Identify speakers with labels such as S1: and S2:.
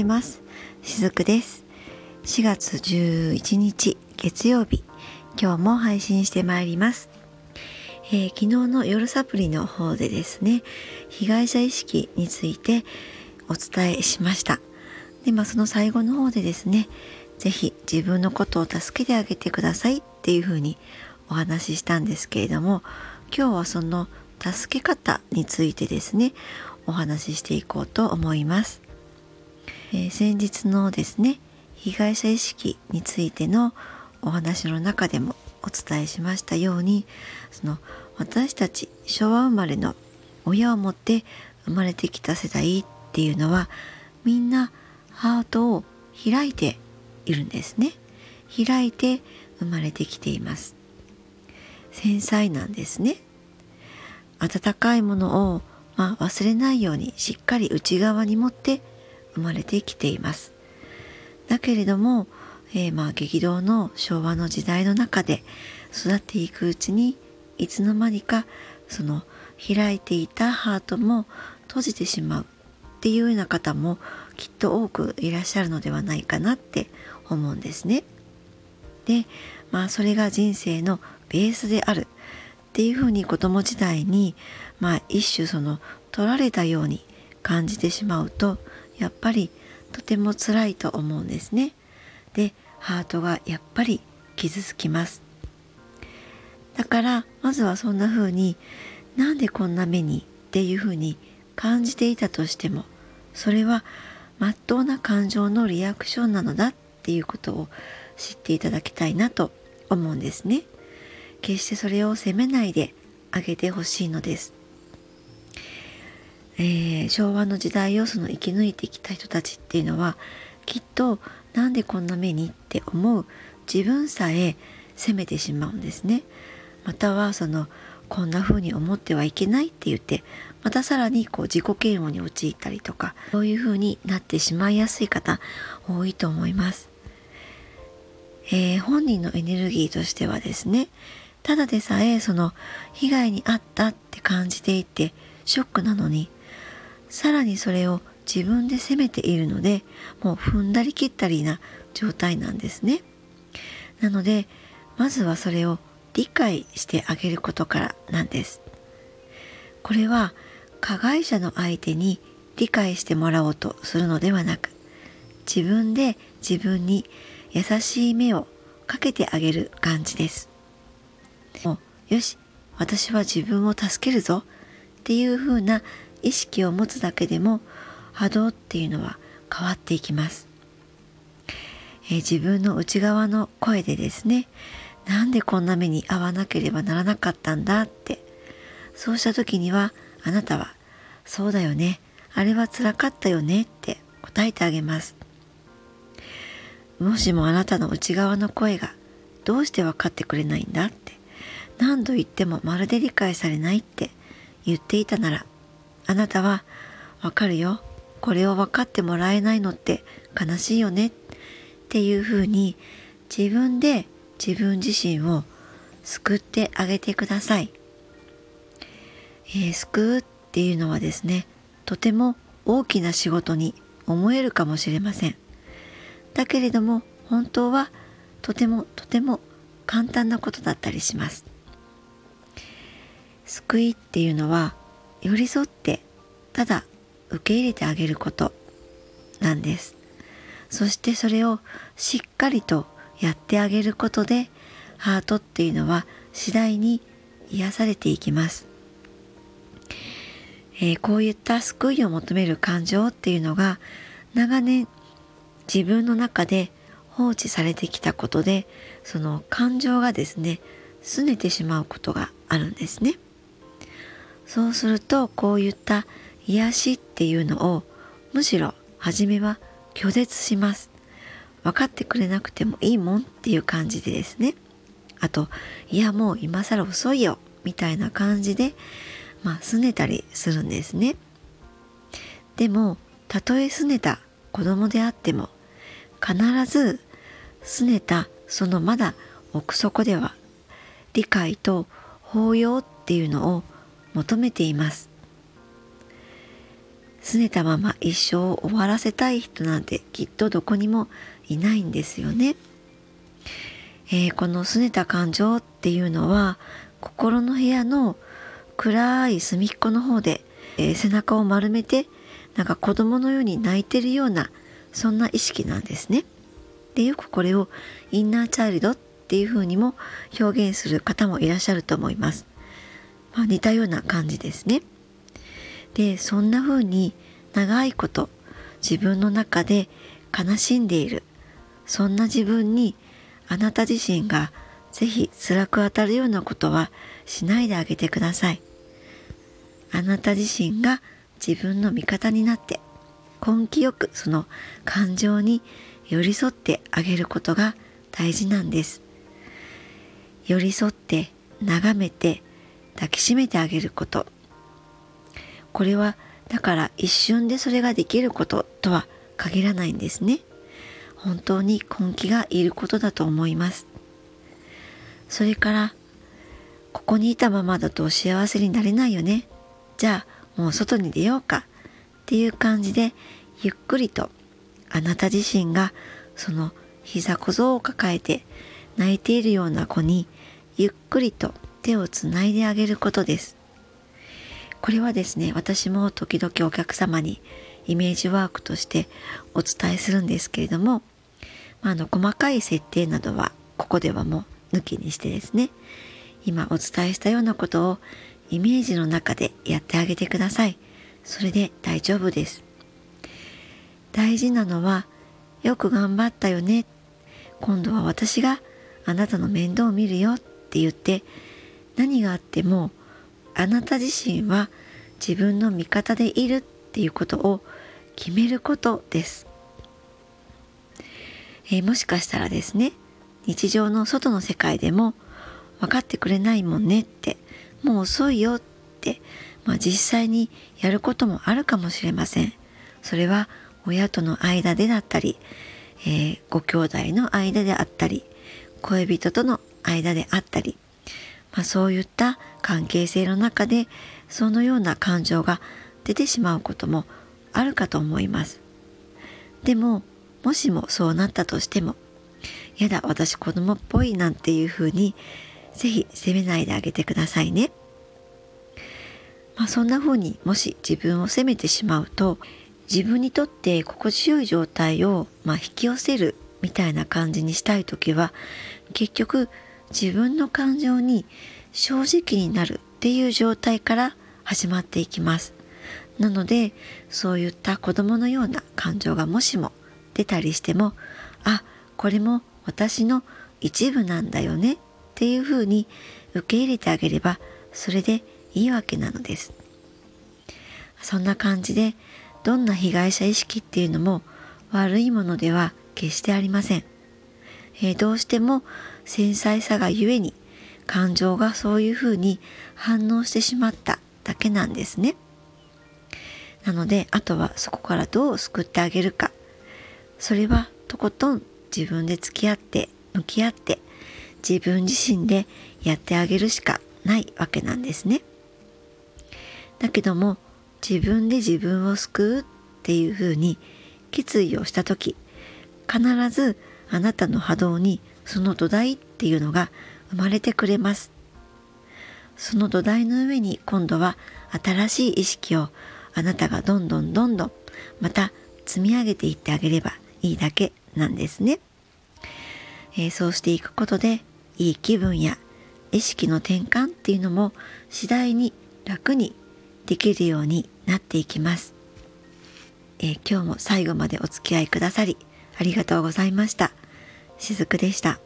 S1: います。しずくです。4月11日月曜日。今日も配信してまいります、えー、昨日の夜サプリの方でですね被害者意識についてお伝えしました。でまあその最後の方でですね是非自分のことを助けてあげてくださいっていうふうにお話ししたんですけれども今日はその助け方についてですねお話ししていこうと思います、えー、先日のですね被害者意識についてのお話の中でもお伝えしましたようにその私たち昭和生まれの親を持って生まれてきた世代っていうのはみんなハートを開いているんですね。開いて生まれてきています。繊細なんですね。温かいものを、まあ、忘れないようにしっかり内側に持って生まれてきています。だけれども、えー、まあ激動の昭和の時代の中で育っていくうちにいつの間にかその開いていたハートも閉じてしまう。っていうような方もきっと多くいらっしゃるのではないかなって思うんですね。でまあそれが人生のベースである。っていうふうに子供時代にまあ一種その取られたように感じてしまうとやっぱりとても辛いと思うんですね。でハートがやっぱり傷つきます。だからまずはそんな風になんでこんな目にっていう風に感じていたとしてもそれは真っ当な感情のリアクションなのだっていうことを知っていただきたいなと思うんですね。決してそれを責めないであげてほしいのです。えー、昭和の時代をその生き抜いてきた人たちっていうのはきっとなんでこんな目にって思う自分さえ責めてしまうんですね。またはそのこんな風に思ってはいけないって言ってまたさらにこう自己嫌悪に陥ったりとかそういう風になってしまいやすい方多いと思います、えー、本人のエネルギーとしてはですねただでさえその被害に遭ったって感じていてショックなのにさらにそれを自分で責めているのでもう踏んだり切ったりな状態なんですねなのでまずはそれを理解してあげることからなんです。これは加害者の相手に理解してもらおうとするのではなく自分で自分に優しい目をかけてあげる感じです。もうよし私は自分を助けるぞっていう風な意識を持つだけでも波動っていうのは変わっていきます。えー、自分の内側の声でですねなんでこんな目に遭わなければならなかったんだってそうした時にはあなたは「そうだよねあれはつらかったよね」って答えてあげますもしもあなたの内側の声がどうして分かってくれないんだって何度言ってもまるで理解されないって言っていたならあなたは「わかるよこれを分かってもらえないのって悲しいよね」っていうふうに自分で自分自身を救ってあげてください。えー、救うっていうのはですねとても大きな仕事に思えるかもしれません。だけれども本当はとてもとても簡単なことだったりします。救いっていうのは寄り添ってただ受け入れてあげることなんです。そしてそれをしっかりとやってあげることでハートっていうのは次第に癒されていきます、えー、こういった救いを求める感情っていうのが長年自分の中で放置されてきたことでその感情がですね拗ねてしまうことがあるんですねそうするとこういった癒しっていうのをむしろ初めは拒絶します。分かってくれなくてもいいもんっていう感じでですね。あといやもう今更遅いよみたいな感じでまあ拗ねたりするんですね。でもたとえ拗ねた子供であっても必ず拗ねたそのまだ奥底では理解と包容っていうのを求めています拗ねたまま一生を終わらせたい人なんてきっとどこにもいないんですよね。えー、この拗ねた感情っていうのは心の部屋の暗い隅っこの方で、えー、背中を丸めてなんか子供のように泣いてるようなそんな意識なんですね。でよくこれをインナーチャイルドっていうふうにも表現する方もいらっしゃると思います。まあ、似たような感じですね。でそんな風に長いこと自分の中で悲しんでいるそんな自分にあなた自身がぜひ辛く当たるようなことはしないであげてください。あなた自身が自分の味方になって根気よくその感情に寄り添ってあげることが大事なんです。寄り添って眺めて抱きしめてあげること。これはだから一瞬でそれができることとは限らないんですね。本当に根気がいることだと思います。それからここにいたままだと幸せになれないよね。じゃあもう外に出ようか。っていう感じでゆっくりとあなた自身がその膝小僧を抱えて泣いているような子にゆっくりと手をつないであげることです。これはですね私も時々お客様にイメージワークとしてお伝えするんですけれども、まあ、あの細かい設定などはここではもう抜きにしてですね今お伝えしたようなことをイメージの中でやってあげてください。それで大丈夫です。大事なのはよく頑張ったよね。今度は私があなたの面倒を見るよって言って何があってもあなた自身は自分の味方でいるっていうことを決めることです、えー、もしかしたらですね日常の外の世界でも分かってくれないもんねってもう遅いよって、まあ、実際にやることもあるかもしれません。それは親との間でだったり、えー、ご兄弟の間であったり恋人との間であったりまあ、そういった関係性の中でそのような感情が出てしまうこともあるかと思います。でももしもそうなったとしてもやだ私子供っぽいなんていうふうにぜひ責めないであげてくださいね。まあ、そんな風にもし自分を責めてしまうと自分にとって心地よい状態を、まあ、引き寄せるみたいな感じにしたい時は結局自分の感情に正直になるっていう状態から始まっていきます。なのでそういった子供のような感情がもしも出たりしてもあこれも私の一部なんだよねっていうふうに受け入れてあげればそれでいいわけなのです。そんな感じでどんな被害者意識っていうのも悪いものでは決してありません。えー、どうしても繊細さがゆえに感情がそういうふうに反応してしまっただけなんですね。なのであとはそこからどう救ってあげるかそれはとことん自分で付き合って向き合って自分自身でやってあげるしかないわけなんですね。だけども自分で自分を救うっていうふうに決意をした時必ずあなたの波動にその土台っていうのが生まれてくれます。その土台の上に今度は新しい意識をあなたがどんどんどんどんまた積み上げていってあげればいいだけなんですね。えー、そうしていくことでいい気分や意識の転換っていうのも次第に楽にできるようになっていきます。えー、今日も最後までお付き合いくださりありがとうございました。しずくでした。